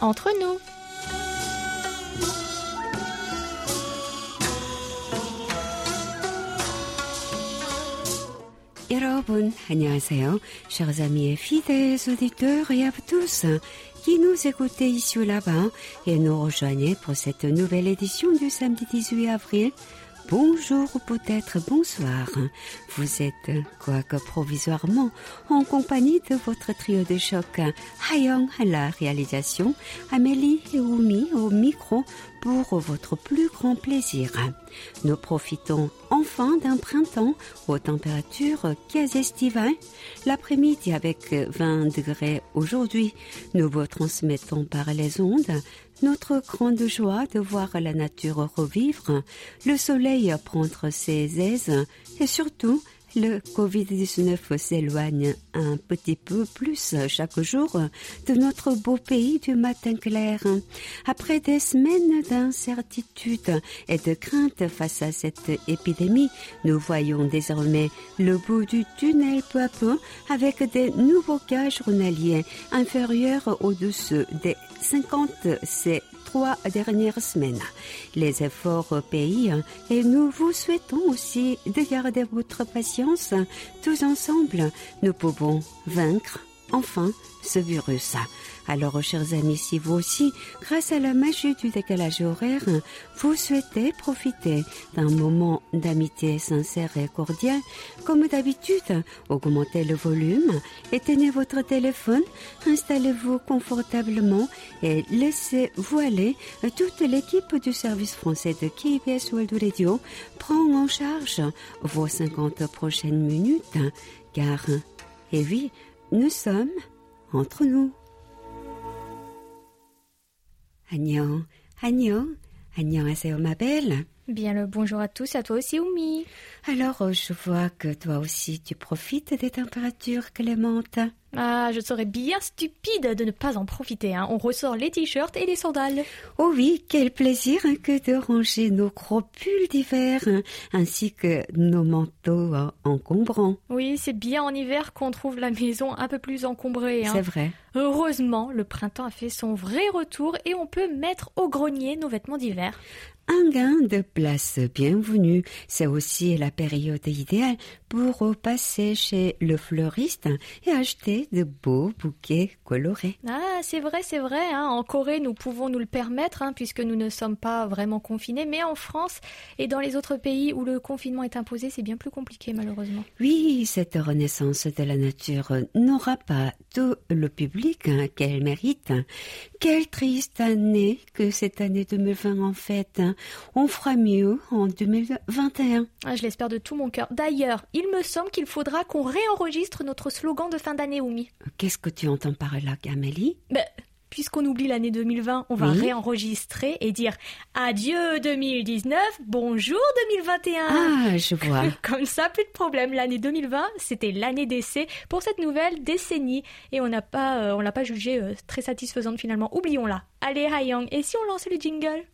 entre nous. Bon, Bonne chers amis et fidèles auditeurs et à tous qui nous écoutez ici ou là-bas et nous rejoignez pour cette nouvelle édition du samedi 18 avril Bonjour ou peut-être bonsoir. Vous êtes, quoique provisoirement, en compagnie de votre trio de choc? Hayong à la réalisation, Amélie et Oumi au micro pour votre plus grand plaisir. Nous profitons enfin d'un printemps aux températures quasi estivales. L'après-midi avec 20 degrés aujourd'hui, nous vous transmettons par les ondes notre grande joie de voir la nature revivre, le soleil prendre ses aises et surtout le Covid-19 s'éloigne un petit peu plus chaque jour de notre beau pays du matin clair. Après des semaines d'incertitude et de crainte face à cette épidémie, nous voyons désormais le bout du tunnel peu à peu avec des nouveaux cas journaliers inférieurs au-dessus des 50 ces trois dernières semaines. Les efforts payent et nous vous souhaitons aussi de garder votre patience. Tous ensemble, nous pouvons vaincre enfin ce virus. Alors, chers amis, si vous aussi, grâce à la magie du décalage horaire, vous souhaitez profiter d'un moment d'amitié sincère et cordiale, comme d'habitude, augmentez le volume, éteignez votre téléphone, installez-vous confortablement et laissez-vous aller. Toute l'équipe du service français de KBS World Radio prend en charge vos 50 prochaines minutes, car, et oui, nous sommes entre nous. 안녕, 안녕, 안녕하세요, ma belle. Bien le bonjour à tous, à toi aussi Oumi. Alors, je vois que toi aussi tu profites des températures clémentes. Ah, je serais bien stupide de ne pas en profiter. Hein. On ressort les t-shirts et les sandales. Oh oui, quel plaisir hein, que de ranger nos gros pulls d'hiver, hein, ainsi que nos manteaux euh, encombrants. Oui, c'est bien en hiver qu'on trouve la maison un peu plus encombrée. C'est vrai. Heureusement, le printemps a fait son vrai retour et on peut mettre au grenier nos vêtements d'hiver. Un gain de place. Bienvenu, c'est aussi la période idéale pour passer chez le fleuriste et acheter de beaux bouquets colorés. Ah, c'est vrai, c'est vrai. Hein. En Corée, nous pouvons nous le permettre hein, puisque nous ne sommes pas vraiment confinés. Mais en France et dans les autres pays où le confinement est imposé, c'est bien plus compliqué malheureusement. Oui, cette renaissance de la nature n'aura pas tout le public hein, qu'elle mérite. Quelle triste année que cette année 2020 en fait. On fera mieux en 2021. Ah, je l'espère de tout mon cœur. D'ailleurs, il me semble qu'il faudra qu'on réenregistre notre slogan de fin d'année, Oumi. Qu'est-ce que tu entends par là, Gamélie ben, Puisqu'on oublie l'année 2020, on va réenregistrer et dire adieu 2019, bonjour 2021. Ah, je vois. Comme ça, plus de problème. L'année 2020, c'était l'année d'essai pour cette nouvelle décennie et on n'a pas, euh, on l'a pas jugée euh, très satisfaisante finalement. Oublions-la. Allez, Hayang, et si on lançait le jingle?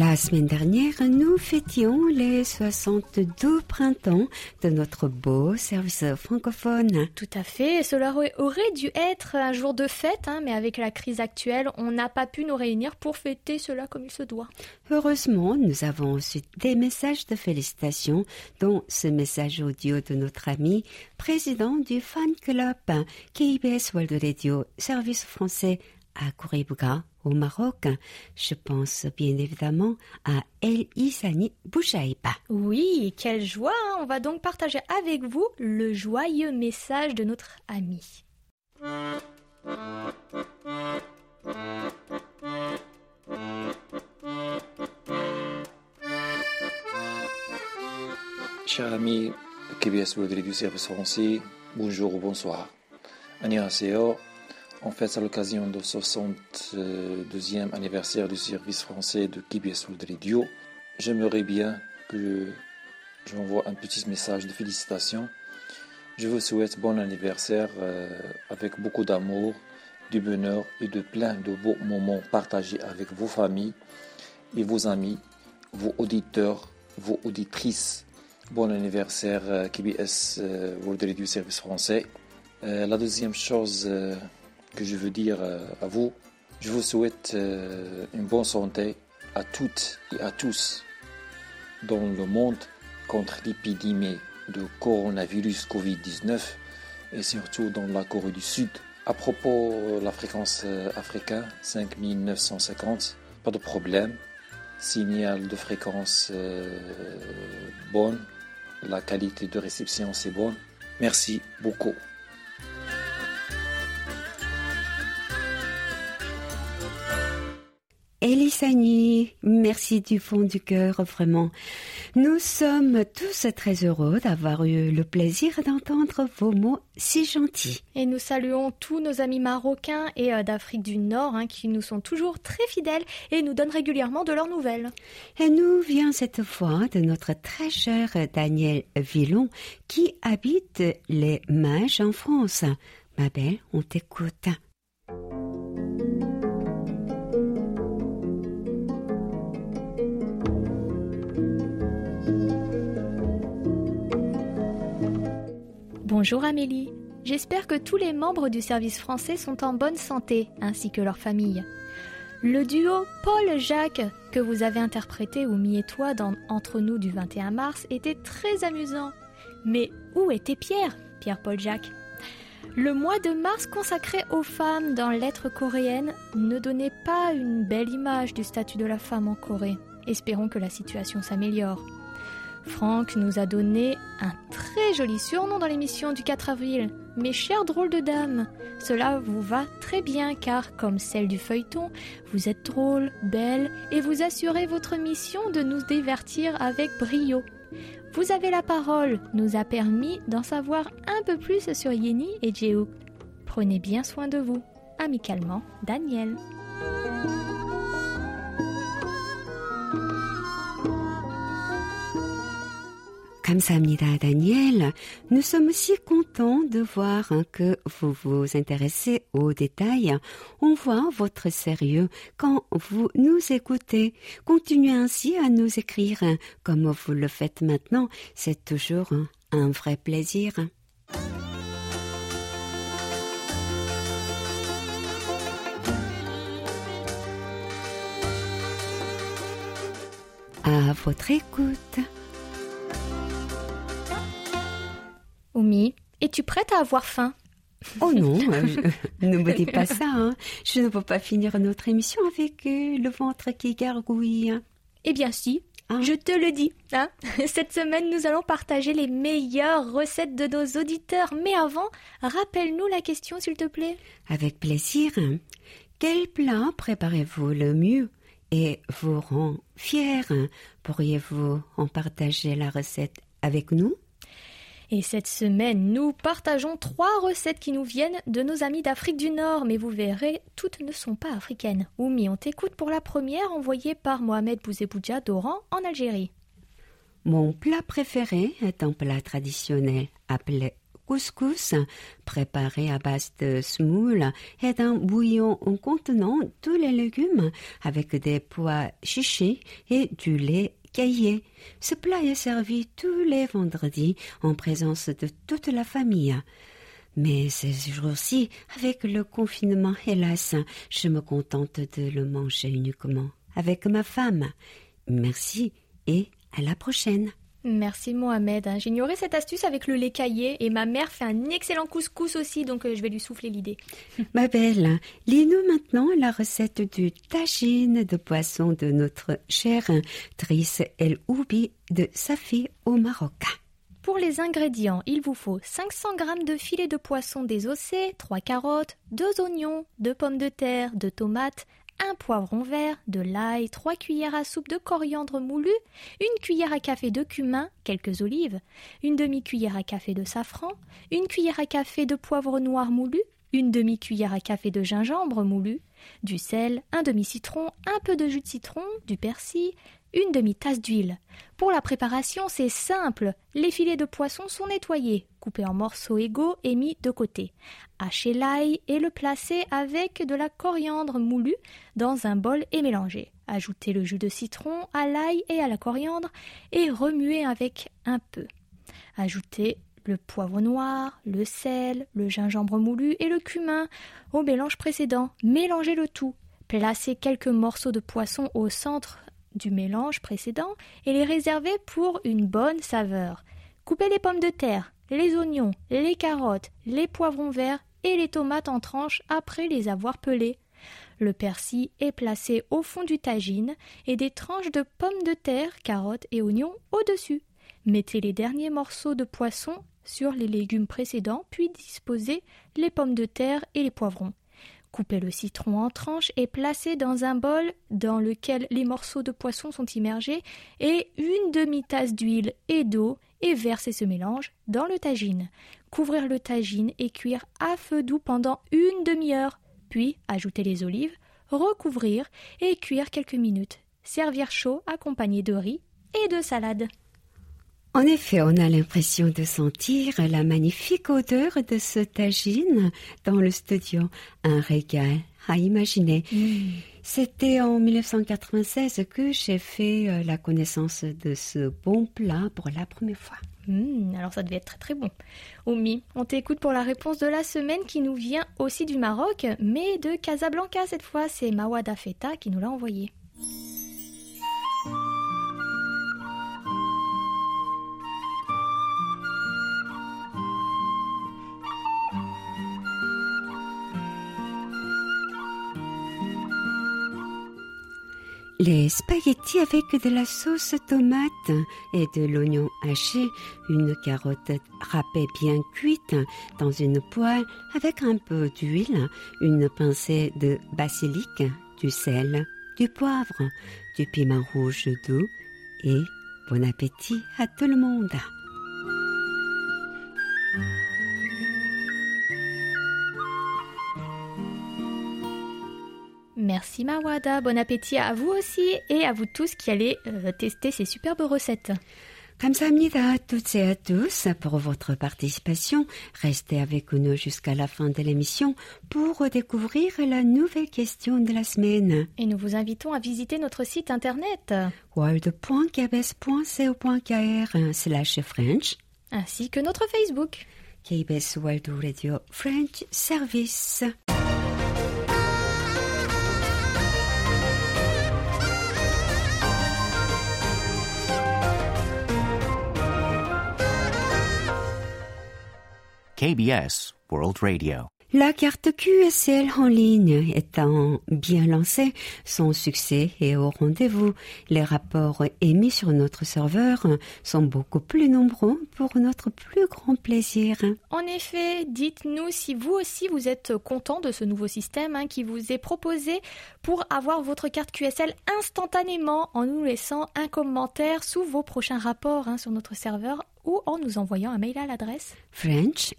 La semaine dernière, nous fêtions les 62 printemps de notre beau service francophone. Tout à fait, cela aurait dû être un jour de fête, hein, mais avec la crise actuelle, on n'a pas pu nous réunir pour fêter cela comme il se doit. Heureusement, nous avons reçu des messages de félicitations, dont ce message audio de notre ami, président du fan club KBS World Radio, service français à Kouribuga au Maroc. Je pense bien évidemment à El Isani Bouchaïba. Oui, quelle joie hein. On va donc partager avec vous le joyeux message de notre ami. Chers amis KBS World du service français, bonjour ou bonsoir. 안녕하세요. En fait, à l'occasion du 62e anniversaire du service français de KBS World Radio, j'aimerais bien que j'envoie un petit message de félicitations. Je vous souhaite bon anniversaire euh, avec beaucoup d'amour, du bonheur et de plein de beaux moments partagés avec vos familles et vos amis, vos auditeurs, vos auditrices Bon anniversaire KBS World du service français. La deuxième chose que je veux dire à vous, je vous souhaite une bonne santé à toutes et à tous dans le monde contre l'épidémie de coronavirus Covid-19 et surtout dans la Corée du Sud. À propos de la fréquence euh, africaine, 5950, pas de problème. Signal de fréquence euh, bonne, la qualité de réception c'est bonne. Merci beaucoup. Elisani, merci du fond du cœur, vraiment. Nous sommes tous très heureux d'avoir eu le plaisir d'entendre vos mots si gentils. Et nous saluons tous nos amis marocains et euh, d'Afrique du Nord hein, qui nous sont toujours très fidèles et nous donnent régulièrement de leurs nouvelles. Et nous vient cette fois de notre très cher Daniel Villon qui habite les Mages en France. Ma belle, on t'écoute. Bonjour Amélie. J'espère que tous les membres du service français sont en bonne santé, ainsi que leurs familles. Le duo Paul-Jacques que vous avez interprété Oumi et toi dans Entre nous du 21 mars était très amusant. Mais où était Pierre Pierre-Paul-Jacques? Le mois de mars consacré aux femmes dans l'être coréenne ne donnait pas une belle image du statut de la femme en Corée. Espérons que la situation s'améliore. Franck nous a donné un très joli surnom dans l'émission du 4 avril. Mes chers drôles de dames, cela vous va très bien car, comme celle du feuilleton, vous êtes drôles, belles et vous assurez votre mission de nous divertir avec brio. Vous avez la parole nous a permis d'en savoir un peu plus sur Yeni et Jehu. Prenez bien soin de vous. Amicalement, Daniel. 감사합니다, Daniel. Nous sommes si contents de voir que vous vous intéressez aux détails. On voit votre sérieux quand vous nous écoutez. Continuez ainsi à nous écrire comme vous le faites maintenant. C'est toujours un vrai plaisir. À votre écoute. Oumi, es-tu prête à avoir faim? Oh non, ne me dis pas ça. Hein. Je ne peux pas finir notre émission avec euh, le ventre qui gargouille. Eh bien si, hein? je te le dis. Hein Cette semaine, nous allons partager les meilleures recettes de nos auditeurs. Mais avant, rappelle-nous la question, s'il te plaît. Avec plaisir. Quel plat préparez-vous le mieux et vous rend fier Pourriez-vous en partager la recette avec nous? Et cette semaine, nous partageons trois recettes qui nous viennent de nos amis d'Afrique du Nord, mais vous verrez, toutes ne sont pas africaines. Oumi, on t'écoute pour la première envoyée par Mohamed Bouzeboudja d'Oran en Algérie. Mon plat préféré est un plat traditionnel appelé couscous, préparé à base de semoule et d'un bouillon contenant tous les légumes avec des pois chichés et du lait caillé. Ce plat est servi tous les vendredis en présence de toute la famille. Mais ces jours-ci, avec le confinement, hélas, je me contente de le manger uniquement avec ma femme. Merci et à la prochaine. Merci Mohamed. Hein. J'ignorais cette astuce avec le lait caillé et ma mère fait un excellent couscous aussi, donc euh, je vais lui souffler l'idée. Ma belle, lis-nous maintenant la recette du tagine de poisson de notre chère Trice El Oubi de Safi au Maroc. Pour les ingrédients, il vous faut 500 g de filet de poisson désossé, 3 carottes, 2 oignons, 2 pommes de terre, 2 tomates, un poivron vert, de l'ail, trois cuillères à soupe de coriandre moulu, une cuillère à café de cumin, quelques olives, une demi-cuillère à café de safran, une cuillère à café de poivre noir moulu, une demi-cuillère à café de gingembre moulu, du sel, un demi-citron, un peu de jus de citron, du persil, une demi-tasse d'huile. Pour la préparation, c'est simple. Les filets de poisson sont nettoyés, coupés en morceaux égaux et mis de côté. Hachez l'ail et le placer avec de la coriandre moulue dans un bol et mélanger. Ajoutez le jus de citron, à l'ail et à la coriandre et remuez avec un peu. Ajoutez le poivre noir, le sel, le gingembre moulu et le cumin au mélange précédent. Mélangez le tout. Placez quelques morceaux de poisson au centre du mélange précédent et les réservez pour une bonne saveur. Coupez les pommes de terre, les oignons, les carottes, les poivrons verts et les tomates en tranches après les avoir pelées. Le persil est placé au fond du tagine et des tranches de pommes de terre, carottes et oignons au-dessus. Mettez les derniers morceaux de poisson sur les légumes précédents, puis disposez les pommes de terre et les poivrons. Coupez le citron en tranches et placez dans un bol dans lequel les morceaux de poisson sont immergés et une demi-tasse d'huile et d'eau et versez ce mélange dans le tagine. Couvrir le tagine et cuire à feu doux pendant une demi-heure, puis ajouter les olives, recouvrir et cuire quelques minutes. Servir chaud accompagné de riz et de salade. En effet, on a l'impression de sentir la magnifique odeur de ce tagine dans le studio. Un régal à imaginer. Mm. C'était en 1996 que j'ai fait euh, la connaissance de ce bon plat pour la première fois. Mm, alors ça devait être très très bon. Omi, on t'écoute pour la réponse de la semaine qui nous vient aussi du Maroc, mais de Casablanca cette fois. C'est Mawada Feta qui nous l'a envoyé. Les spaghettis avec de la sauce tomate et de l'oignon haché, une carotte râpée bien cuite dans une poêle avec un peu d'huile, une pincée de basilic, du sel, du poivre, du piment rouge doux et bon appétit à tout le monde. Merci Mawada, bon appétit à vous aussi et à vous tous qui allez euh, tester ces superbes recettes. Kamsahamnida à toutes et à tous pour votre participation. Restez avec nous jusqu'à la fin de l'émission pour découvrir la nouvelle question de la semaine. Et nous vous invitons à visiter notre site internet world.kbs.co.kr slash French ainsi que notre Facebook. KBS World Radio French Service. KBS World Radio. La carte QSL en ligne étant bien lancée, son succès est au rendez-vous. Les rapports émis sur notre serveur sont beaucoup plus nombreux pour notre plus grand plaisir. En effet, dites-nous si vous aussi vous êtes content de ce nouveau système hein, qui vous est proposé pour avoir votre carte QSL instantanément en nous laissant un commentaire sous vos prochains rapports hein, sur notre serveur ou en nous envoyant un mail à l'adresse French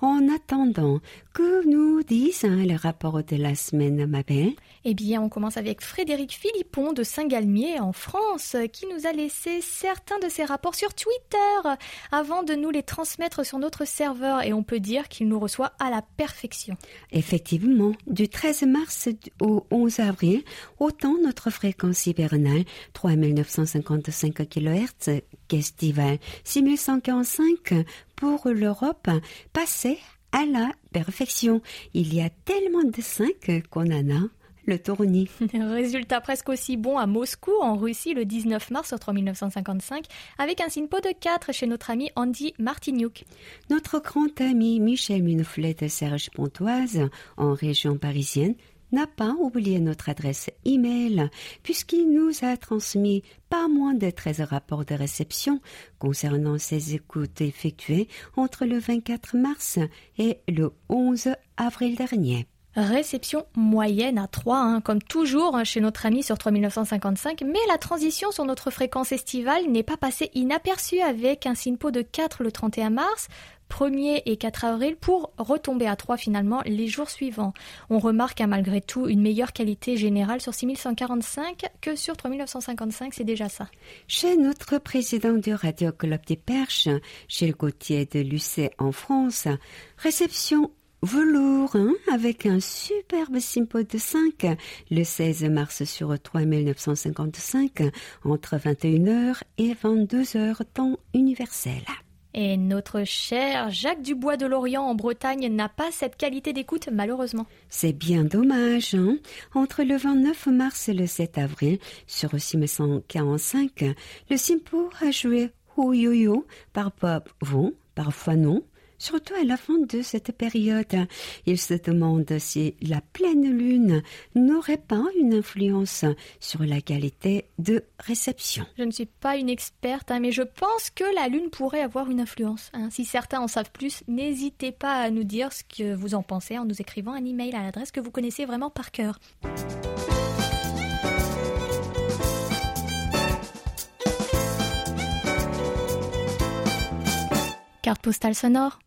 En attendant, que nous disent hein, les rapports de la semaine, ma belle Eh bien, on commence avec Frédéric Philippon de Saint-Galmier en France, qui nous a laissé certains de ses rapports sur Twitter avant de nous les transmettre sur notre serveur et on peut dire qu'il nous reçoit à la perfection. Effectivement, du 13 mars au 11 avril, autant notre fréquence hivernale 3955 kHz qu'estivale 6145 pour l'Europe passait à la perfection. Il y a tellement de 5 qu'on en a le tournis. Résultat presque aussi bon à Moscou, en Russie, le 19 mars 3955, avec un SINPO de 4 chez notre ami Andy Martignouk. Notre grand ami Michel Munoflet de Serge Pontoise, en région parisienne, n'a pas oublié notre adresse email puisqu'il nous a transmis pas moins de 13 rapports de réception concernant ses écoutes effectuées entre le 24 mars et le 11 avril dernier. Réception moyenne à 3, hein, comme toujours hein, chez notre ami sur 3955, mais la transition sur notre fréquence estivale n'est pas passée inaperçue avec un SINPO de 4 le 31 mars, 1er et 4 avril pour retomber à 3 finalement les jours suivants. On remarque hein, malgré tout une meilleure qualité générale sur 6145 que sur 3955, c'est déjà ça. Chez notre président du Radio Club des Perches, Gilles Gauthier de Lucé en France, réception velours hein, avec un superbe simpo de 5 le 16 mars sur 3 1955 entre 21h et 22h temps universel. Et notre cher Jacques Dubois de Lorient en Bretagne n'a pas cette qualité d'écoute malheureusement. C'est bien dommage. Hein Entre le 29 mars et le 7 avril, sur 645, le Simpo a joué Yo par Bob Von, parfois non, surtout à la fin de cette période. Il se demande si la pleine lune n'aurait pas une influence sur la qualité de réception. Je ne suis pas une experte, hein, mais je pense que la lune pourrait avoir une influence. hein. Si certains en savent plus, n'hésitez pas à nous dire ce que vous en pensez en nous écrivant un email à l'adresse que vous connaissez vraiment par cœur. Carte postale sonore.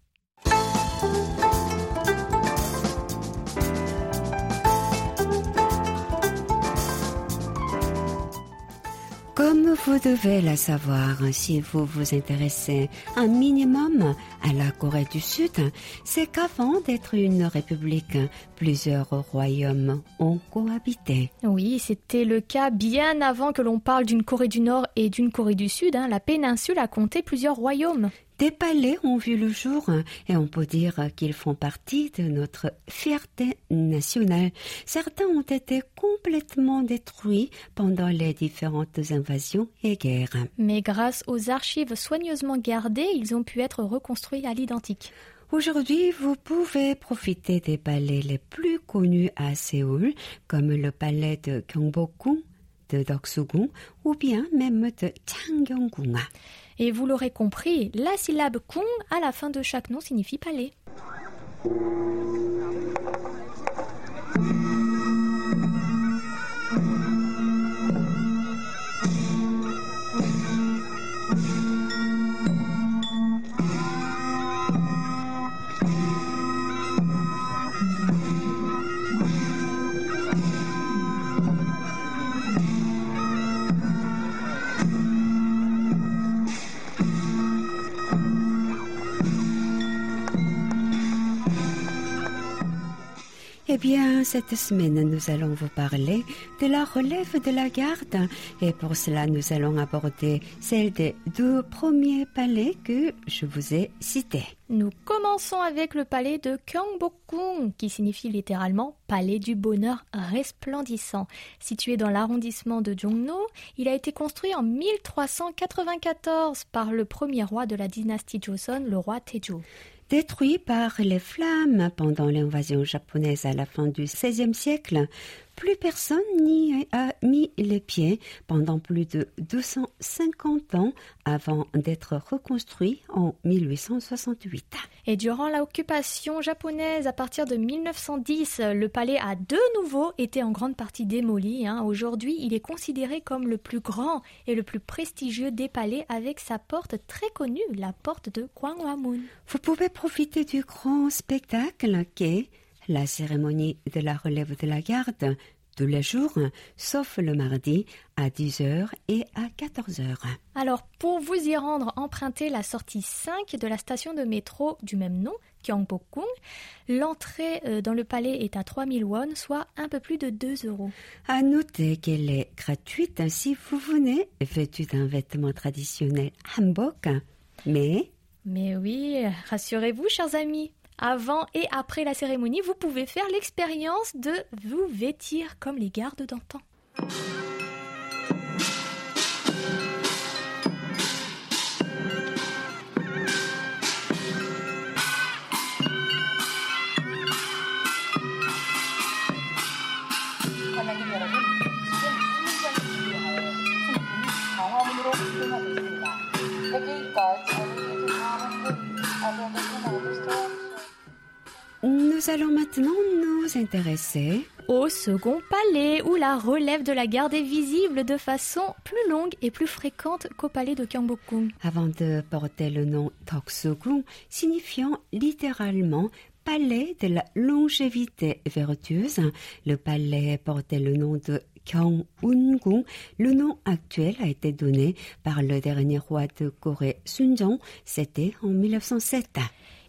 Comme vous devez la savoir si vous vous intéressez un minimum à la Corée du Sud, c'est qu'avant d'être une république, plusieurs royaumes ont cohabité. Oui, c'était le cas bien avant que l'on parle d'une Corée du Nord et d'une Corée du Sud. hein. La péninsule a compté plusieurs royaumes. Des palais ont vu le jour et on peut dire qu'ils font partie de notre fierté nationale. Certains ont été complètement détruits pendant les différentes invasions et guerres. Mais grâce aux archives soigneusement gardées, ils ont pu être reconstruits à l'identique. Aujourd'hui, vous pouvez profiter des palais les plus connus à Séoul, comme le palais de Gyeongbokgung, de Doksugung ou bien même de Changgyeonggung. Et vous l'aurez compris, la syllabe kung à la fin de chaque nom signifie palais. Eh bien, cette semaine, nous allons vous parler de la relève de la garde et pour cela, nous allons aborder celle des deux premiers palais que je vous ai cités. Nous commençons avec le palais de Gyeongbokgung, qui signifie littéralement palais du bonheur resplendissant. Situé dans l'arrondissement de Jongno, il a été construit en 1394 par le premier roi de la dynastie Joseon, le roi Taejo. Détruit par les flammes pendant l'invasion japonaise à la fin du XVIe siècle, plus personne n'y a mis les pieds pendant plus de 250 ans avant d'être reconstruit en 1868. Et durant l'occupation japonaise, à partir de 1910, le palais a de nouveau été en grande partie démoli. hein. Aujourd'hui, il est considéré comme le plus grand et le plus prestigieux des palais avec sa porte très connue, la porte de Gwanghwamun. Vous pouvez profiter du grand spectacle qu'est la cérémonie de la relève de la garde tous les jours, sauf le mardi à 10h et à 14h. Alors, pour vous y rendre, empruntez la sortie 5 de la station de métro du même nom, Gyeongbokgung. L'entrée euh, dans le palais est à 3000 won, soit un peu plus de 2 euros. À noter qu'elle est gratuite si vous venez vêtu d'un vêtement traditionnel hanbok, mais Mais oui, rassurez-vous, chers amis. Avant et après la cérémonie, vous pouvez faire l'expérience de vous vêtir comme les gardes d'antan. Nous allons maintenant nous intéresser Au second palais, où la relève de la garde est visible de façon plus longue et plus fréquente qu'au palais de Gyeongbokgung. avant de porter le nom Toksugung, signifiant littéralement palais de la longévité vertueuse. Le palais portait le nom de Gyeongungung. Le nom actuel a été donné par le dernier roi de Corée, Sunjong. C'était en 1907.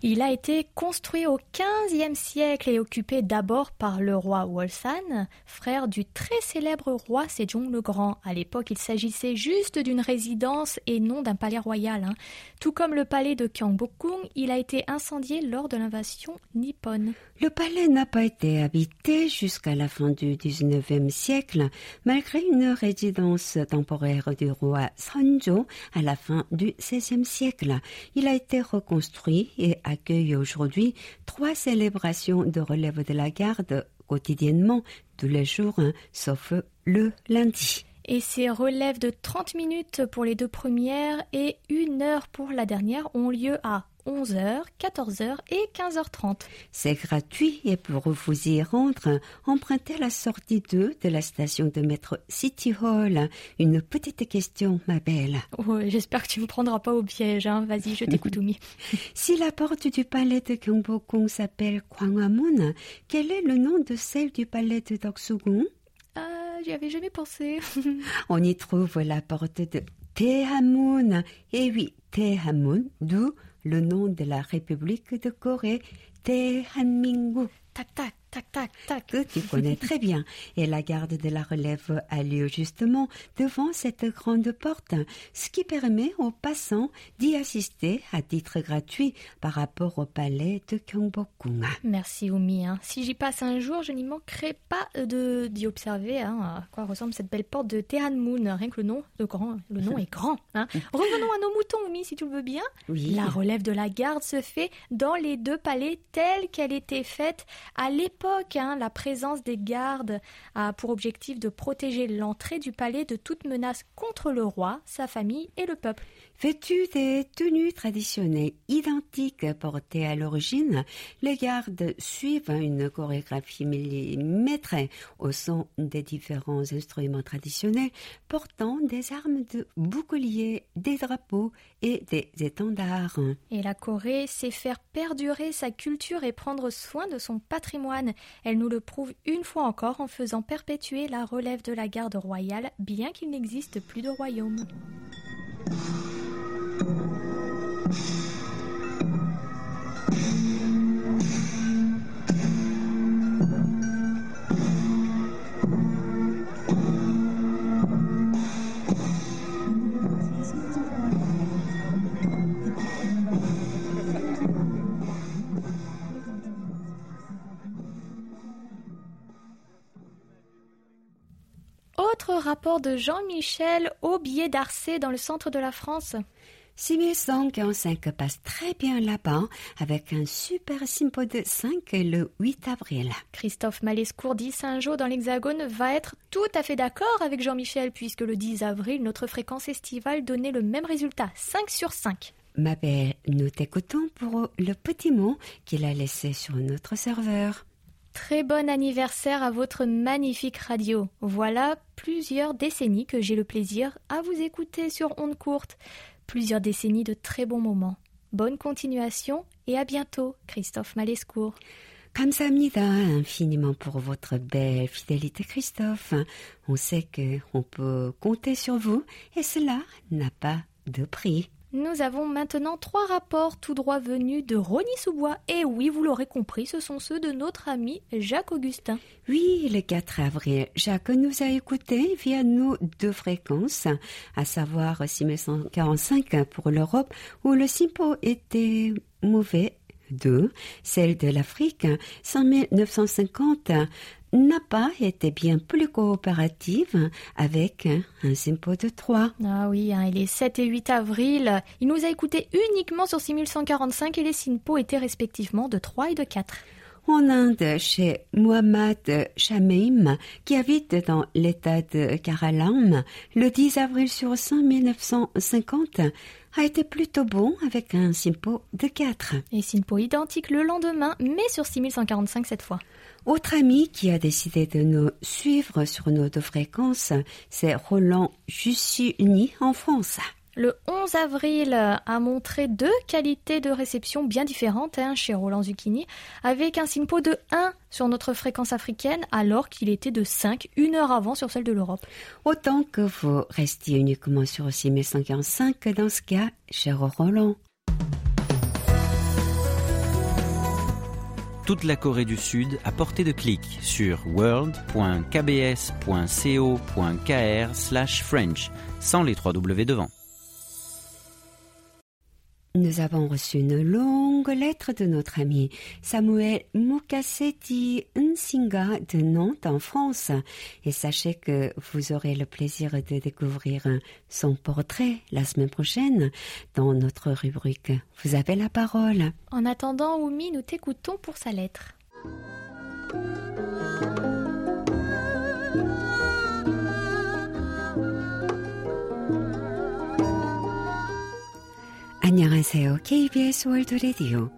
Il a été construit au XVe siècle et occupé d'abord par le roi Wolsan, frère du très célèbre roi Sejong le Grand. À l'époque, il s'agissait juste d'une résidence et non d'un palais royal. hein. Tout comme le palais de Gyeongbokgung, il a été incendié lors de l'invasion nippone. Le palais n'a pas été habité jusqu'à la fin du XIXe siècle, malgré une résidence temporaire du roi Sanjo à la fin du XVIe siècle. Il a été reconstruit et accueille aujourd'hui trois célébrations de relève de la garde quotidiennement, tous les jours, hein, sauf le lundi. Et ces relèves de 30 minutes pour les deux premières et 1 heure pour la dernière ont lieu à 11h, 14h et 15h30. C'est gratuit et pour vous y rendre, empruntez la sortie 2 de la station de métro City Hall. Une petite question, ma belle. Ouais, J'espère que tu ne me prendras pas au piège. Hein. Vas-y, je t'écoute, Oumi. Si la porte du palais de Gyeongbokgung s'appelle Gwanghwamun, quel est le nom de celle du palais de Doksugung Ah, j'y avais jamais pensé. On y trouve la porte de Daehamun. Et oui, Daehamun, d'où le nom de la République de Corée, Daehanmingu. Tac, tac, tac, tac, tac. que tu connais très bien. Et la garde de la relève a lieu justement devant cette grande porte, ce qui permet aux passants d'y assister à titre gratuit par rapport au palais de Gyeongbokgung. Merci Oumi. hein. Si j'y passe un jour, je n'y manquerai pas de d'y observer hein, à quoi ressemble cette belle porte de Tehanmun. Rien que le nom, de grand, le nom est grand. hein. Revenons à nos moutons, Oumi, si tu le veux bien. Oui. La relève de la garde se fait dans les deux palais telle qu'elle était faite à l'époque. hein. La présence des gardes a pour objectif de protéger l'entrée du palais de toute menace contre le roi, sa famille et le peuple. Vêtus des tenues traditionnelles identiques portées à l'origine, les gardes suivent une chorégraphie millimétrée au son des différents instruments traditionnels portant des armes de boucliers, des drapeaux et des étendards. Et la Corée sait faire perdurer sa culture et prendre soin de son patrimoine. Elle nous le prouve une fois encore en faisant perpétuer la relève de la garde royale, bien qu'il n'existe plus de royaume. Autre rapport de Jean-Michel Aubier d'Arcé dans le centre de la France. 6145 passe très bien là-bas avec un super simpo de 5 le 8 avril. Christophe Malescourt dit Saint-Jean dans l'Hexagone va être tout à fait d'accord avec Jean-Michel puisque le 10 avril, notre fréquence estivale donnait le même résultat, 5 sur 5. Ma belle, nous t'écoutons pour le petit mot qu'il a laissé sur notre serveur. Très bon anniversaire à votre magnifique radio. Voilà plusieurs décennies que j'ai le plaisir à vous écouter sur Onde Courte Plusieurs décennies de très bons moments. Bonne continuation et à bientôt, Christophe Malescourt. 감사합니다 infiniment pour votre belle fidélité, Christophe. On sait que on peut compter sur vous et cela n'a pas de prix. Nous avons maintenant trois rapports tout droit venus de Rony-sous-Bois. Et oui, vous l'aurez compris, ce sont ceux de notre ami Jacques Augustin. Oui, le 4 avril, Jacques nous a écoutés via nos deux fréquences, à savoir 6145 pour l'Europe, où le SIMPO était mauvais, 2, celle de l'Afrique, 5950 n'a pas été bien plus coopérative avec un SIMPO de 3. Ah oui, hein, et les 7 et 8 avril, il nous a écoutés uniquement sur 6145 et les SINPO étaient respectivement de 3 et de 4. en Inde chez Muhammad Shameim, qui habite dans l'état de Karalam, le 10 avril sur 100 1950, a été plutôt bon avec un simpo de 4. Et SINPO identique le lendemain, mais sur 6145 cette fois. Autre ami qui a décidé de nous suivre sur nos deux fréquences, c'est Roland Jussuni en France. Le 11 avril a montré deux qualités de réception bien différentes hein, chez Roland Zucchini, avec un SINPO de 1 sur notre fréquence africaine, alors qu'il était de 5 une heure avant sur celle de l'Europe. Autant que vous restiez uniquement sur 6145 dans ce cas, cher Roland. Toute la Corée du Sud à portée de clic sur world.kbs.co.kr/french sans les trois W devant. Nous avons reçu une longue lettre de notre ami Samuel Mukaseti Nsinga de Nantes en France. Et sachez que vous aurez le plaisir de découvrir son portrait la semaine prochaine dans notre rubrique Vous avez la parole. En attendant, Oumi, nous t'écoutons pour sa lettre. 안녕하세요. KBS 월드 라디오.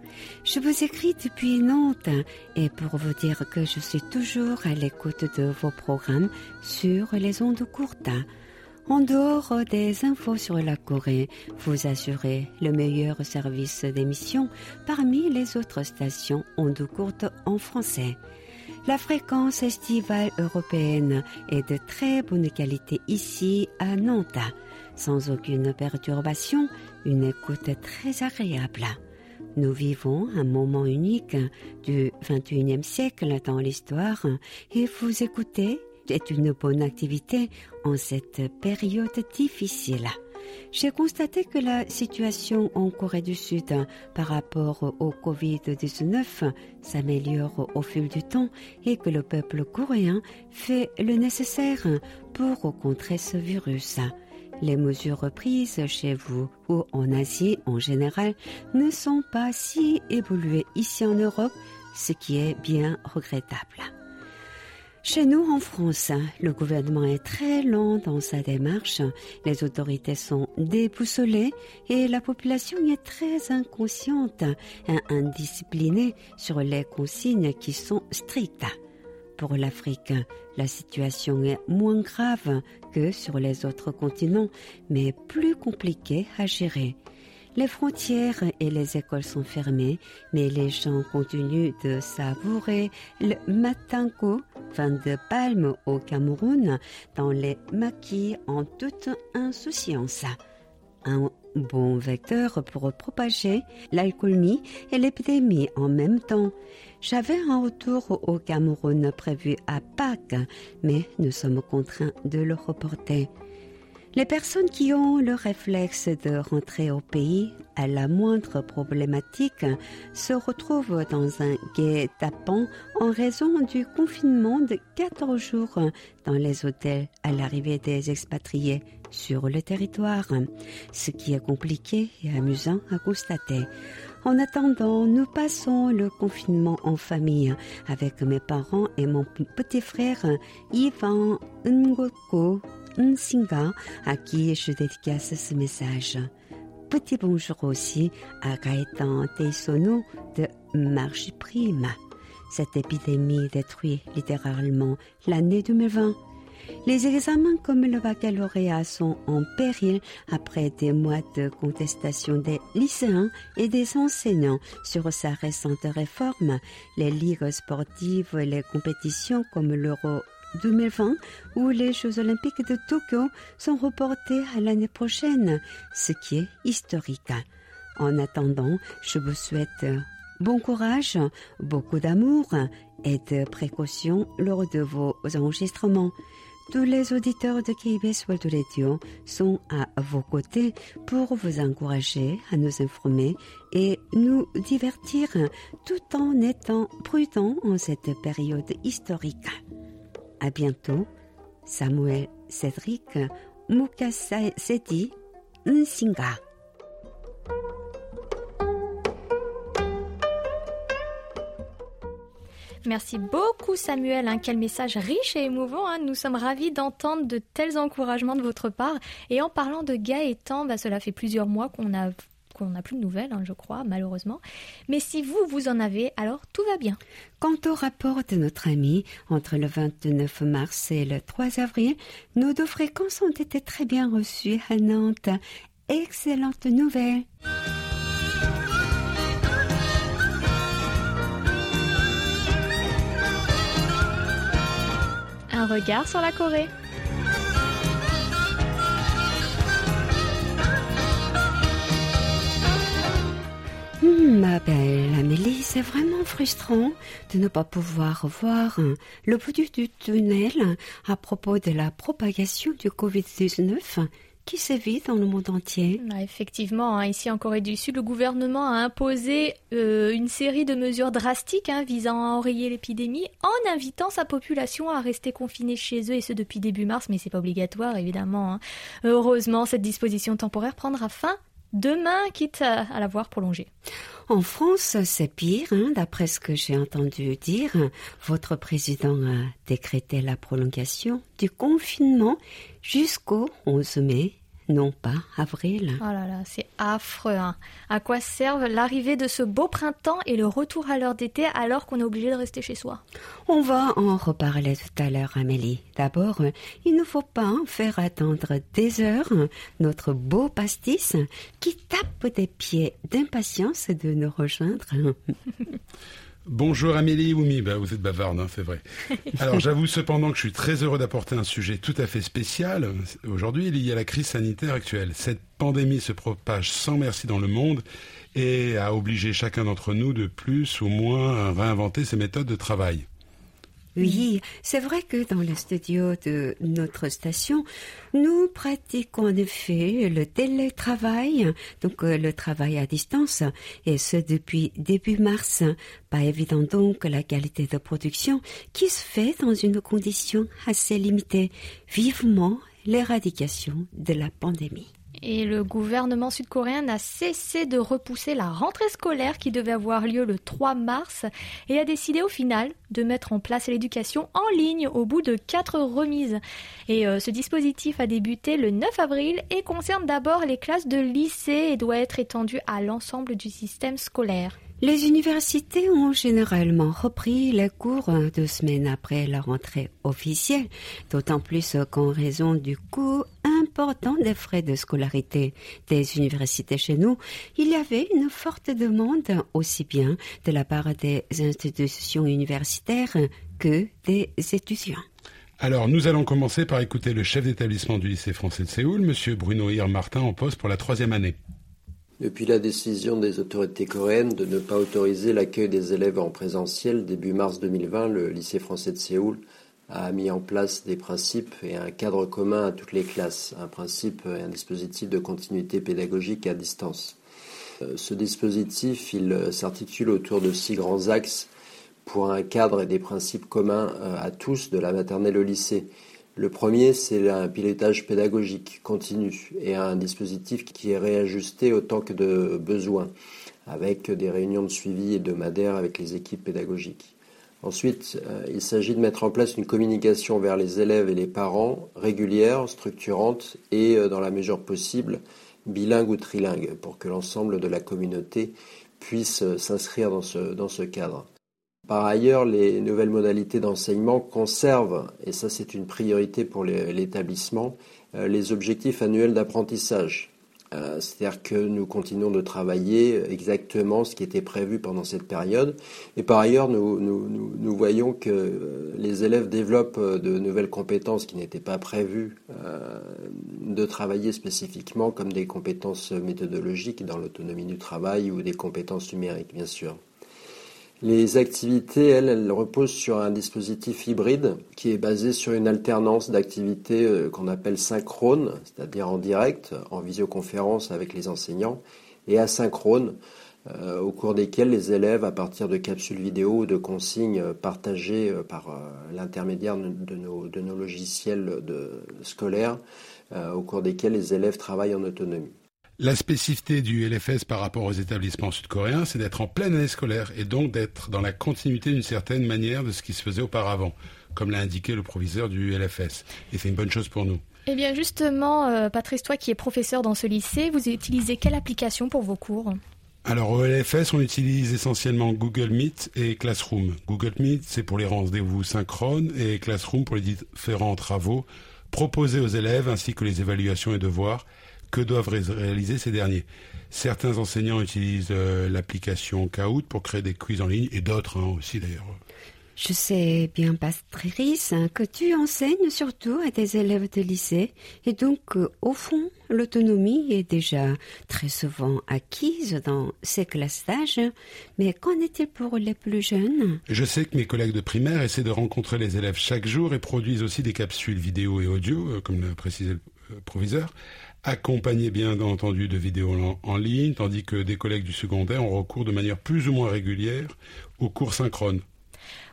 Je vous écris depuis Nantes et pour vous dire que je suis toujours à l'écoute de vos programmes sur les ondes courtes. En dehors des infos sur la Corée, vous assurez le meilleur service d'émission parmi les autres stations ondes courtes en français. La fréquence estivale européenne est de très bonne qualité ici à Nantes, sans aucune perturbation, une écoute très agréable. Nous vivons un moment unique du 21e siècle dans l'histoire et vous écouter est une bonne activité en cette période difficile. J'ai constaté que la situation en Corée du Sud par rapport au Covid-19 s'améliore au fil du temps et que le peuple coréen fait le nécessaire pour contrer ce virus. Les mesures prises chez vous ou en Asie en général ne sont pas si évoluées ici en Europe, ce qui est bien regrettable. Chez nous, en France, le gouvernement est très lent dans sa démarche, les autorités sont déboussolées et la population est très inconsciente et indisciplinée sur les consignes qui sont strictes. Pour l'Afrique, la situation est moins grave que sur les autres continents, mais plus compliquée à gérer. Les frontières et les écoles sont fermées, mais les gens continuent de savourer le matango, vin de palme au Cameroun, dans les maquis en toute insouciance. Un bon vecteur pour propager l'alcoolémie et l'épidémie en même temps. J'avais un retour au Cameroun prévu à Pâques, mais nous sommes contraints de le reporter. Les personnes qui ont le réflexe de rentrer au pays à la moindre problématique se retrouvent dans un guet-apens en raison du confinement de quatre jours dans les hôtels à l'arrivée des expatriés sur le territoire, ce qui est compliqué et amusant à constater. En attendant, nous passons le confinement en famille avec mes parents et mon petit frère Ivan Ngoko Nsinga, à qui je dédicace ce message. Petit bonjour aussi à Gaëtan Teisono de Marche Prime. Cette épidémie détruit littéralement l'année 2020. Les examens comme le baccalauréat sont en péril après des mois de contestation des lycéens et des enseignants sur sa récente réforme. Les ligues sportives et les compétitions comme l'Euro 2020 où les Jeux olympiques de Tokyo sont reportés à l'année prochaine, ce qui est historique. En attendant, je vous souhaite bon courage, beaucoup d'amour et de précaution lors de vos enregistrements. Tous les auditeurs de KBS World Radio sont à vos côtés pour vous encourager à nous informer et nous divertir tout en étant prudents en cette période historique. À bientôt, Samuel Cédric Mukaseti Nsinga. Merci beaucoup Samuel, hein. quel message riche et émouvant. hein. Nous sommes ravis d'entendre de tels encouragements de votre part. Et en parlant de Gaëtan, bah, cela fait plusieurs mois qu'on a qu'on n'a plus de nouvelles, hein, je crois, malheureusement. Mais si vous, vous en avez, alors tout va bien. Quant au rapport de notre ami, entre le 29 mars et le 3 avril, nos deux fréquences ont été très bien reçues à Nantes. Excellente nouvelle. Un regard sur la Corée. Hmm, ma belle Amélie, c'est vraiment frustrant de ne pas pouvoir voir le bout du tunnel à propos de la propagation du Covid-19 qui sévit dans le monde entier. Ah, effectivement, hein, ici en Corée du Sud, le gouvernement a imposé euh, une série de mesures drastiques hein, visant à enrayer l'épidémie en invitant sa population à rester confinée chez eux et ce depuis début mars, mais c'est pas obligatoire évidemment. Hein. Heureusement, cette disposition temporaire prendra fin demain, quitte à, la voir prolongée. En France, c'est pire, d'après ce que j'ai entendu dire. Votre président a décrété la prolongation du confinement jusqu'au 11 mai non pas avril. Oh là là, c'est affreux. Hein. À quoi servent l'arrivée de ce beau printemps et le retour à l'heure d'été alors qu'on est obligé de rester chez soi? On va en reparler tout à l'heure, Amélie. D'abord, il ne faut pas faire attendre des heures notre beau pastis qui tape des pieds d'impatience de nous rejoindre. Bonjour Amélie Oumi, bah, vous êtes bavarde, hein, c'est vrai. Alors j'avoue cependant que je suis très heureux d'apporter un sujet tout à fait spécial aujourd'hui lié à la crise sanitaire actuelle. Cette pandémie se propage sans merci dans le monde et a obligé chacun d'entre nous de plus ou moins à réinventer ses méthodes de travail. Oui, c'est vrai que dans le studio de notre station, nous pratiquons en effet le télétravail, donc euh, le travail à distance, et ce depuis début mars. Pas évident donc la qualité de production qui se fait dans une condition assez limitée. Vivement l'éradication de la pandémie. Et le gouvernement sud-coréen n'a cessé de repousser la rentrée scolaire qui devait avoir lieu le 3 mars et a décidé au final de mettre en place l'éducation en ligne au bout de quatre remises. Et euh, ce dispositif a débuté le 9 avril et concerne d'abord les classes de lycée et doit être étendu à l'ensemble du système scolaire. Les universités ont généralement repris les cours deux semaines après la rentrée officielle, d'autant plus qu'en raison du coût important des frais de scolarité des universités chez nous, il y avait une forte demande aussi bien de la part des institutions universitaires que des étudiants. Alors, nous allons commencer par écouter le chef d'établissement du lycée français de Séoul, M. Bruno Ir Martin, en poste pour la troisième année. Depuis la décision des autorités coréennes de ne pas autoriser l'accueil des élèves en présentiel début mars 2020, le lycée français de Séoul a mis en place des principes et un cadre commun à toutes les classes, un principe et un dispositif de continuité pédagogique à distance. Euh, ce dispositif, il euh, s'articule autour de six grands axes pour un cadre et des principes communs euh, à tous de la maternelle au lycée. Le premier, c'est un pilotage pédagogique continu et un dispositif qui est réajusté autant que de besoin, avec des réunions de suivi hebdomadaires avec les équipes pédagogiques. Ensuite, euh, il s'agit de mettre en place une communication vers les élèves et les parents régulière, structurante et, euh, dans la mesure possible, bilingue ou trilingue, pour que l'ensemble de la communauté puisse euh, s'inscrire dans ce, cadre. Par ailleurs, les nouvelles modalités d'enseignement conservent, et ça c'est une priorité pour l'établissement, les objectifs annuels d'apprentissage. Euh, c'est-à-dire que nous continuons de travailler exactement ce qui était prévu pendant cette période. Et par ailleurs, nous, voyons que euh, les élèves développent de nouvelles compétences qui n'étaient pas prévues de travailler spécifiquement, comme des compétences méthodologiques dans l'autonomie du travail ou des compétences numériques, bien sûr. Les activités, elles, elles reposent sur un dispositif hybride qui est basé sur une alternance d'activités euh, qu'on appelle synchrone, c'est-à-dire en direct, en visioconférence avec les enseignants, et asynchrone, euh, au cours desquels les élèves, à partir de capsules vidéo ou de consignes partagées euh, par l'intermédiaire de nos, logiciels scolaires, au cours desquels les élèves travaillent en autonomie. La spécificité du LFS par rapport aux établissements sud-coréens, c'est d'être en pleine année scolaire et donc d'être dans la continuité d'une certaine manière de ce qui se faisait auparavant, comme l'a indiqué le proviseur du LFS. Et c'est une bonne chose pour nous. Eh bien justement, euh, Patrice, toi qui es professeur dans ce lycée, vous utilisez quelle application pour vos cours? Alors au LFS, on utilise essentiellement Google Meet et Classroom. Google Meet, c'est pour les rendez-vous synchrones et Classroom pour les différents travaux proposés aux élèves ainsi que les évaluations et devoirs que doivent réaliser ces derniers. Certains enseignants utilisent euh, l'application Kahoot pour créer des quiz en ligne et d'autres hein, aussi d'ailleurs. Je sais bien, Patrice, que tu enseignes surtout à des élèves de lycée, et donc, euh, au fond, l'autonomie est déjà très souvent acquise dans ces classes d'âge. Mais qu'en est-il pour les plus jeunes? Je sais que mes collègues de primaire essaient de rencontrer les élèves chaque jour et produisent aussi des capsules vidéo et audio, euh, comme l'a précisé le proviseur, accompagnées bien entendu de vidéos en, en ligne, tandis que des collègues du secondaire ont recours de manière plus ou moins régulière aux cours synchrones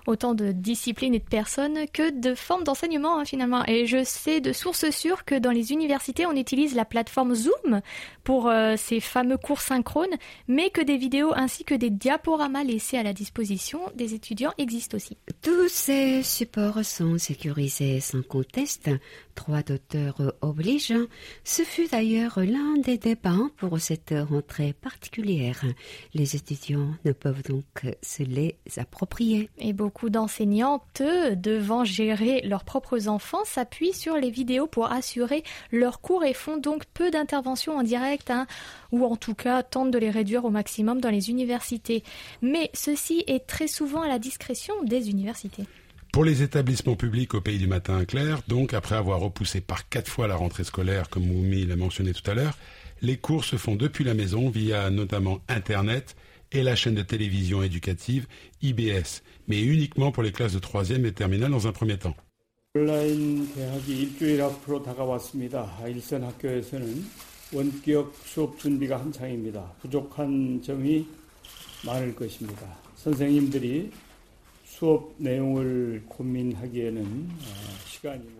autant de disciplines et de personnes que de formes d'enseignement hein, finalement. Et je sais de sources sûres que dans les universités, on utilise la plateforme Zoom pour euh, ces fameux cours synchrones, mais que des vidéos ainsi que des diaporamas laissés à la disposition des étudiants existent aussi. Tous ces supports sont sécurisés sans conteste. Droit d'auteur oblige. Ce fut d'ailleurs l'un des débats pour cette rentrée particulière. Les étudiants ne peuvent donc se les approprier. Et beaucoup d'enseignantes, devant gérer leurs propres enfants, s'appuient sur les vidéos pour assurer leurs cours et font donc peu d'interventions en direct, hein, ou en tout cas tentent de les réduire au maximum dans les universités. Mais ceci est très souvent à la discrétion des universités. Pour les établissements publics au pays du matin clair, donc après avoir repoussé par quatre fois la rentrée scolaire, comme Moumi l'a mentionné tout à l'heure, les cours se font depuis la maison via notamment Internet et la chaîne de télévision éducative IBS, mais uniquement pour les classes de troisième et terminale dans un premier temps. 온라인 개학이 일주일 앞으로 다가왔습니다. 일선 학교에서는 원격 수업 준비가 한창입니다. 부족한 점이 많을 것입니다. 선생님들이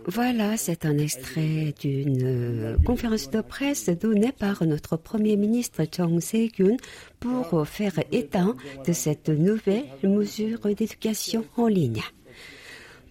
Voilà, c'est un extrait d'une euh, conférence de presse donnée par notre Premier ministre Chong Se-kyun pour faire état de cette nouvelle mesure d'éducation en ligne.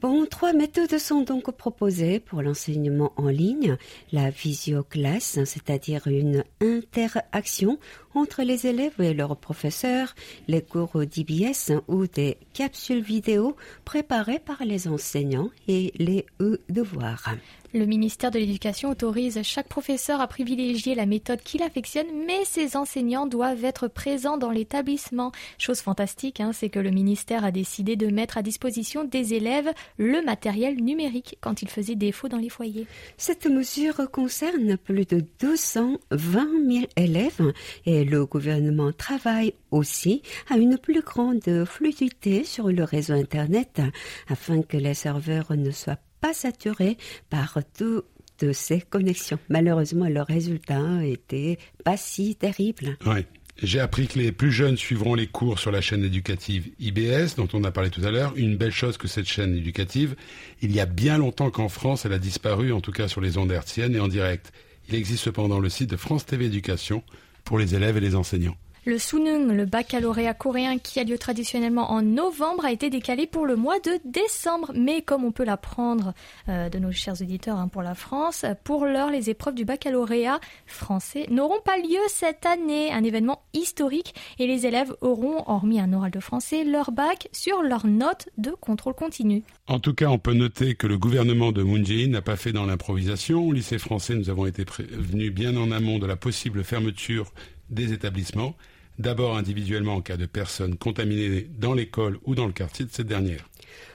Bon, trois méthodes sont donc proposées pour l'enseignement en ligne. La visioclasse, c'est-à-dire une interaction entre les élèves et leurs professeurs, les cours d'IBS ou des capsules vidéo préparées par les enseignants et les e-devoirs. Le ministère de l'Éducation autorise chaque professeur à privilégier la méthode qu'il affectionne, mais ses enseignants doivent être présents dans l'établissement. Chose fantastique, hein, c'est que le ministère a décidé de mettre à disposition des élèves le matériel numérique quand il faisait défaut dans les foyers. Cette mesure concerne plus de 220 000 élèves et le gouvernement travaille aussi à une plus grande fluidité sur le réseau Internet afin que les serveurs ne soient pas saturés par toutes ces connexions. Malheureusement, le résultat était pas si terrible. Oui. J'ai appris que les plus jeunes suivront les cours sur la chaîne éducative IBS, dont on a parlé tout à l'heure. Une belle chose que cette chaîne éducative, il y a bien longtemps qu'en France, elle a disparu, en tout cas sur les ondes hertziennes et en direct. Il existe cependant le site de France TV Éducation pour les élèves et les enseignants. Le Sunung, le baccalauréat coréen qui a lieu traditionnellement en novembre, a été décalé pour le mois de décembre. Mais comme on peut l'apprendre euh, de nos chers auditeurs hein, pour la France, pour l'heure, les épreuves du baccalauréat français n'auront pas lieu cette année. Un événement historique et les élèves auront, hormis un oral de français, leur bac sur leur note de contrôle continu. En tout cas, on peut noter que le gouvernement de Moon Jae-in n'a pas fait dans l'improvisation. Au lycée français, nous avons été prévenus bien en amont de la possible fermeture des établissements, d'abord individuellement en cas de personnes contaminées dans l'école ou dans le quartier de cette dernière.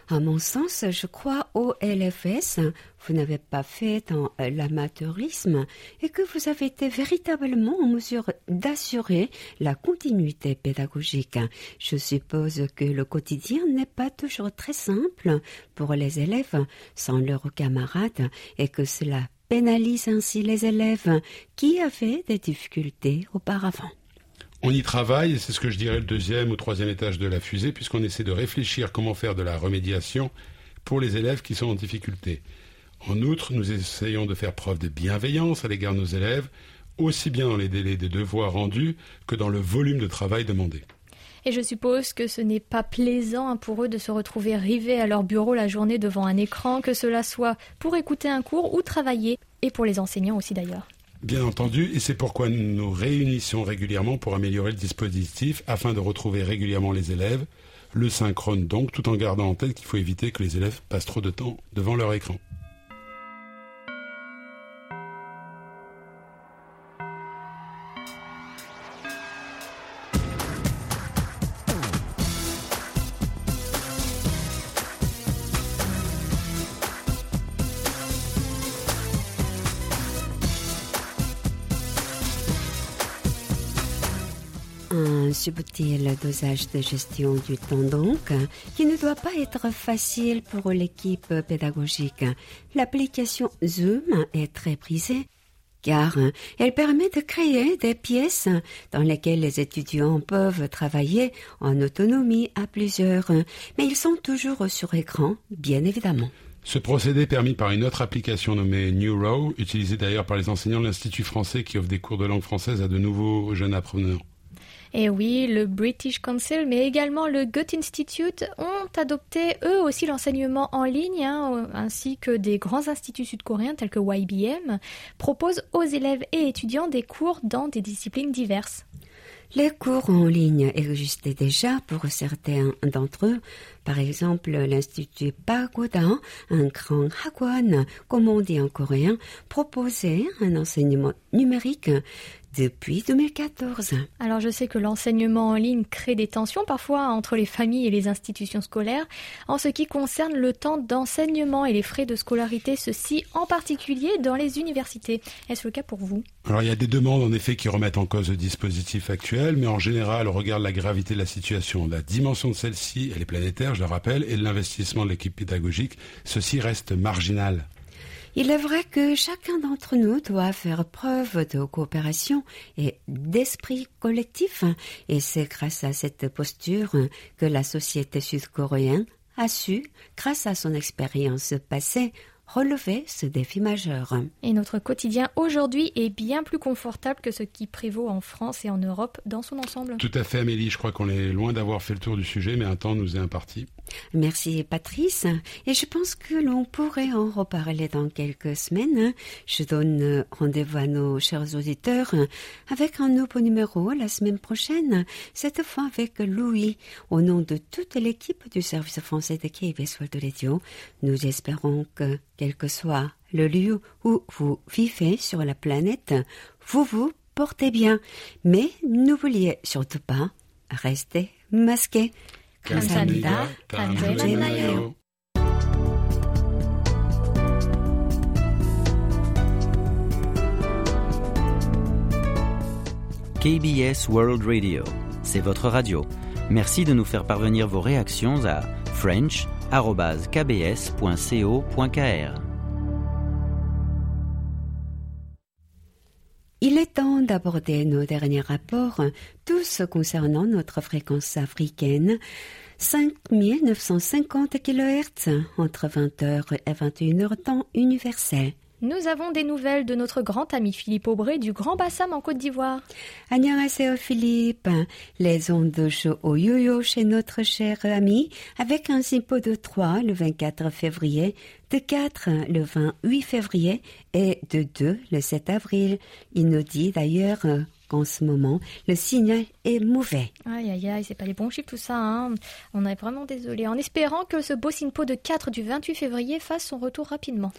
À mon sens, je crois au LFS, vous n'avez pas fait dans l'amateurisme et que vous avez été véritablement en mesure d'assurer la continuité pédagogique. Je suppose que le quotidien n'est pas toujours très simple pour les élèves sans leurs camarades et que cela pénalise ainsi les élèves qui avaient des difficultés auparavant. On y travaille, et c'est ce que je dirais le deuxième ou troisième étage de la fusée, puisqu'on essaie de réfléchir comment faire de la remédiation pour les élèves qui sont en difficulté. En outre, nous essayons de faire preuve de bienveillance à l'égard de nos élèves, aussi bien dans les délais de devoirs rendus que dans le volume de travail demandé. Et je suppose que ce n'est pas plaisant hein, pour eux de se retrouver rivés à leur bureau la journée devant un écran, que cela soit pour écouter un cours ou travailler, et pour les enseignants aussi d'ailleurs. Bien entendu, et c'est pourquoi nous nous réunissons régulièrement pour améliorer le dispositif afin de retrouver régulièrement les élèves, le synchrone donc, tout en gardant en tête qu'il faut éviter que les élèves passent trop de temps devant leur écran. Un subtil dosage de gestion du temps donc, qui ne doit pas être facile pour l'équipe pédagogique? L'application Zoom est très prisée car elle permet de créer des pièces dans lesquelles les étudiants peuvent travailler en autonomie à plusieurs, mais ils sont toujours sur écran, bien évidemment. Ce procédé permis par une autre application nommée Neuro, utilisée d'ailleurs par les enseignants de l'Institut français qui offre des cours de langue française à de nouveaux jeunes apprenants. Et oui, le British Council, mais également le Goethe Institute ont adopté eux aussi l'enseignement en ligne, hein, ainsi que des grands instituts sud-coréens tels que YBM proposent aux élèves et étudiants des cours dans des disciplines diverses. Les cours en ligne existaient déjà pour certains d'entre eux. Par exemple, l'Institut Pagoda, un grand hagwon, comme on dit en coréen, proposait un enseignement numérique depuis 2014. Alors je sais que l'enseignement en ligne crée des tensions parfois entre les familles et les institutions scolaires en ce qui concerne le temps d'enseignement et les frais de scolarité, ceci en particulier dans les universités. Est-ce le cas pour vous? Alors il y a des demandes en effet qui remettent en cause le dispositif actuel, mais en général, on regarde la gravité de la situation, la dimension de celle-ci, elle est planétaire, je le rappelle, et l'investissement de l'équipe pédagogique, ceci reste marginal. Il est vrai que chacun d'entre nous doit faire preuve de coopération et d'esprit collectif, et c'est grâce à cette posture que la société sud-coréenne a su, grâce à son expérience passée, relever ce défi majeur. Et notre quotidien aujourd'hui est bien plus confortable que ce qui prévaut en France et en Europe dans son ensemble. Tout à fait Amélie, je crois qu'on est loin d'avoir fait le tour du sujet, mais un temps nous est imparti. Merci Patrice. Et je pense que l'on pourrait en reparler dans quelques semaines. Je donne rendez-vous à nos chers auditeurs avec un nouveau numéro la semaine prochaine, cette fois avec Louis. Au nom de toute l'équipe du service français de KBS World Radio, nous espérons que, quel que soit le lieu où vous vivez sur la planète, vous vous portez bien. Mais n'oubliez surtout pas, restez masqués. 감사합니다. 다음주에 만나요. KBS World Radio, c'est votre radio. Merci de nous faire parvenir vos réactions à french.kbs.co.kr. d'aborder nos derniers rapports, tous concernant notre fréquence africaine. 5950 kHz entre 20h et 21h temps universel. Nous avons des nouvelles de notre grand ami Philippe Aubray du Grand Bassam en Côte d'Ivoire. Annyeonghaseyo Philippe, les ondes au yo-yo chez notre cher ami avec un simpo de 3 le 24 février, de 4 le 28 février et de 2 le 7 avril. Il nous dit d'ailleurs qu'en ce moment, le signal est mauvais. Aïe aïe aïe, c'est pas les bons chiffres tout ça. Hein. On est vraiment désolé. En espérant que ce beau SINPO de 4 du 28 février fasse son retour rapidement.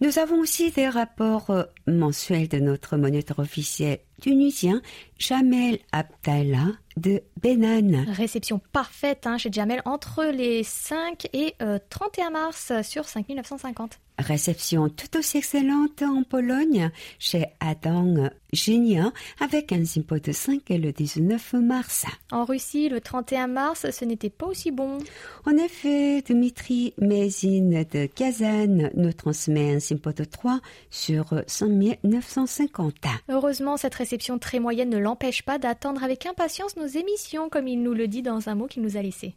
Nous avons aussi des rapports euh, mensuels de notre moniteur officiel tunisien, Jamel Abdallah de Benan. Réception parfaite hein, chez Jamel entre les 5 et euh, 31 mars sur 5950. Réception tout aussi excellente en Pologne chez Adam Genia avec un simpo de 5 le 19 mars. En Russie, le 31 mars, ce n'était pas aussi bon. En effet, Dmitri Mézine de Kazan nous transmet un simpo de 3 sur 5950. Heureusement, cette réception très moyenne ne l'empêche pas d'attendre avec impatience nos émissions, comme il nous le dit dans un mot qu'il nous a laissé.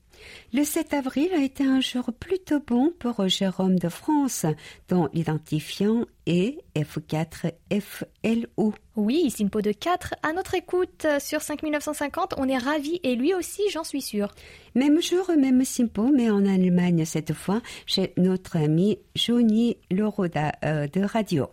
Le 7 avril a été un jour plutôt bon pour Jérôme de France, dont l'identifiant est F4FLO. Oui, Simpo de 4 à notre écoute sur 5950. On est ravis et lui aussi, j'en suis sûre. Même jour, même Simpo, mais en Allemagne cette fois, chez notre ami Johnny Loroda euh, de Radio.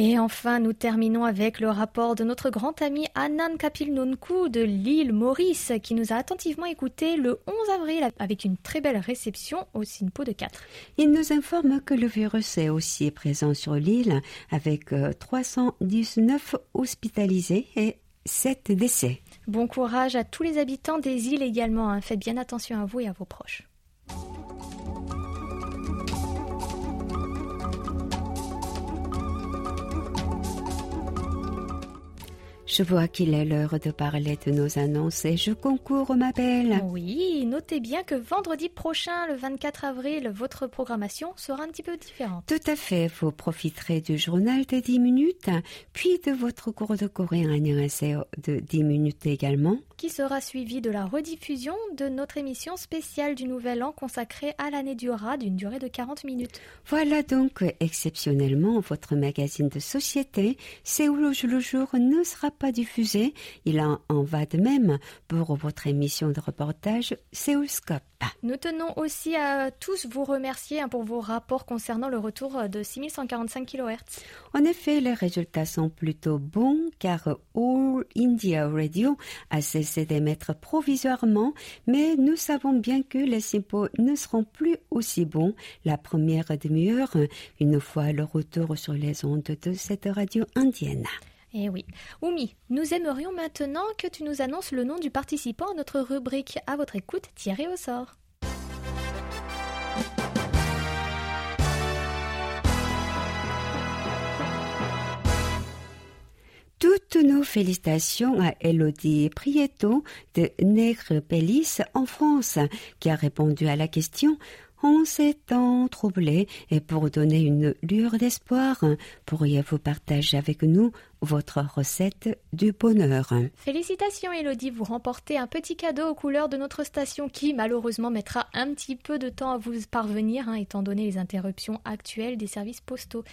Et enfin, nous terminons avec le rapport de notre grand ami Annan Kapil Nonku de l'île Maurice, qui nous a attentivement écouté le 11 avril avec une très belle réception au SINPO de 4. Il nous informe que le virus est aussi présent sur l'île, avec euh, 319 hospitalisés et 7 décès. Bon courage à tous les habitants des îles également. hein. Faites bien attention à vous et à vos proches. Je vois qu'il est l'heure de parler de nos annonces et je concours ma belle. Oui, notez bien que vendredi prochain, le 24 avril, votre programmation sera un petit peu différente. Tout à fait, vous profiterez du journal de 10 minutes, puis de votre cours de coréen de 10 minutes également. Qui sera suivi de la rediffusion de notre émission spéciale du Nouvel An consacrée à l'année du rat d'une durée de 40 minutes. Voilà donc exceptionnellement votre magazine de société, Séoul le jour ne sera pas diffusé. Il en, en va de même pour votre émission de reportage Séoulscope. Nous tenons aussi à tous vous remercier hein, pour vos rapports concernant le retour de 6145 kHz. En effet, les résultats sont plutôt bons car All India Radio a cessé d'émettre provisoirement, mais nous savons bien que les sympos ne seront plus aussi bons la première demi-heure, une fois le retour sur les ondes de cette radio indienne. Eh oui. Oumi, nous aimerions maintenant que tu nous annonces le nom du participant à notre rubrique à votre écoute tiré au sort. Toutes nos félicitations à Elodie Prieto de Nègre en France, qui a répondu à la question en ces temps troublés et pour donner une lueur d'espoir, pourriez-vous partager avec nous votre recette du bonheur? Félicitations Elodie, vous remportez un petit cadeau aux couleurs de notre station qui malheureusement mettra un petit peu de temps à vous parvenir hein, étant donné les interruptions actuelles des services postaux.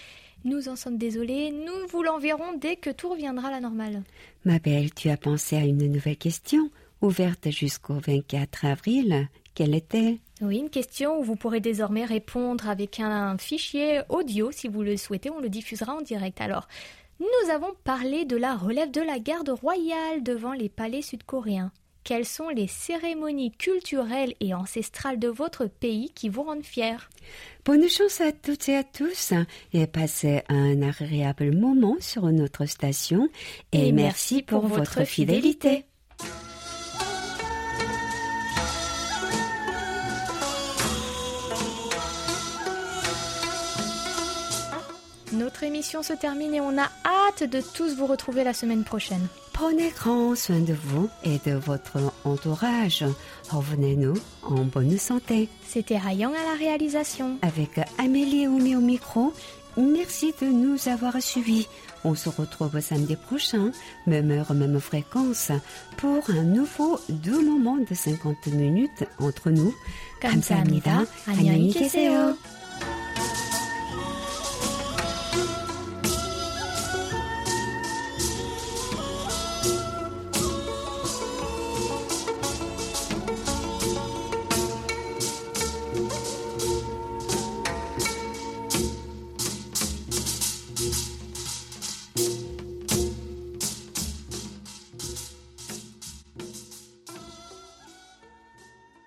Nous en sommes désolés, nous vous l'enverrons dès que tout reviendra à la normale. Ma belle, tu as pensé à une nouvelle question ouverte jusqu'au 24 avril. Quelle était Oui, une question où vous pourrez désormais répondre avec un fichier audio si vous le souhaitez, on le diffusera en direct. Alors, nous avons parlé de la relève de la garde royale devant les palais sud-coréens. Quelles sont les cérémonies culturelles et ancestrales de votre pays qui vous rendent fiers? Bonne chance à toutes et à tous et passez un agréable moment sur notre station et, merci pour, votre fidélité. Notre émission se termine et on a hâte de tous vous retrouver la semaine prochaine. Prenez grand soin de vous et de votre entourage. Revenez-nous en bonne santé. C'était Rayang à la réalisation. Avec Amélie et Oumi au micro, merci de nous avoir suivis. On se retrouve samedi prochain, même heure, même fréquence, pour un nouveau deux moments de 50 minutes entre nous. 감사합니다. 안녕히 계세요.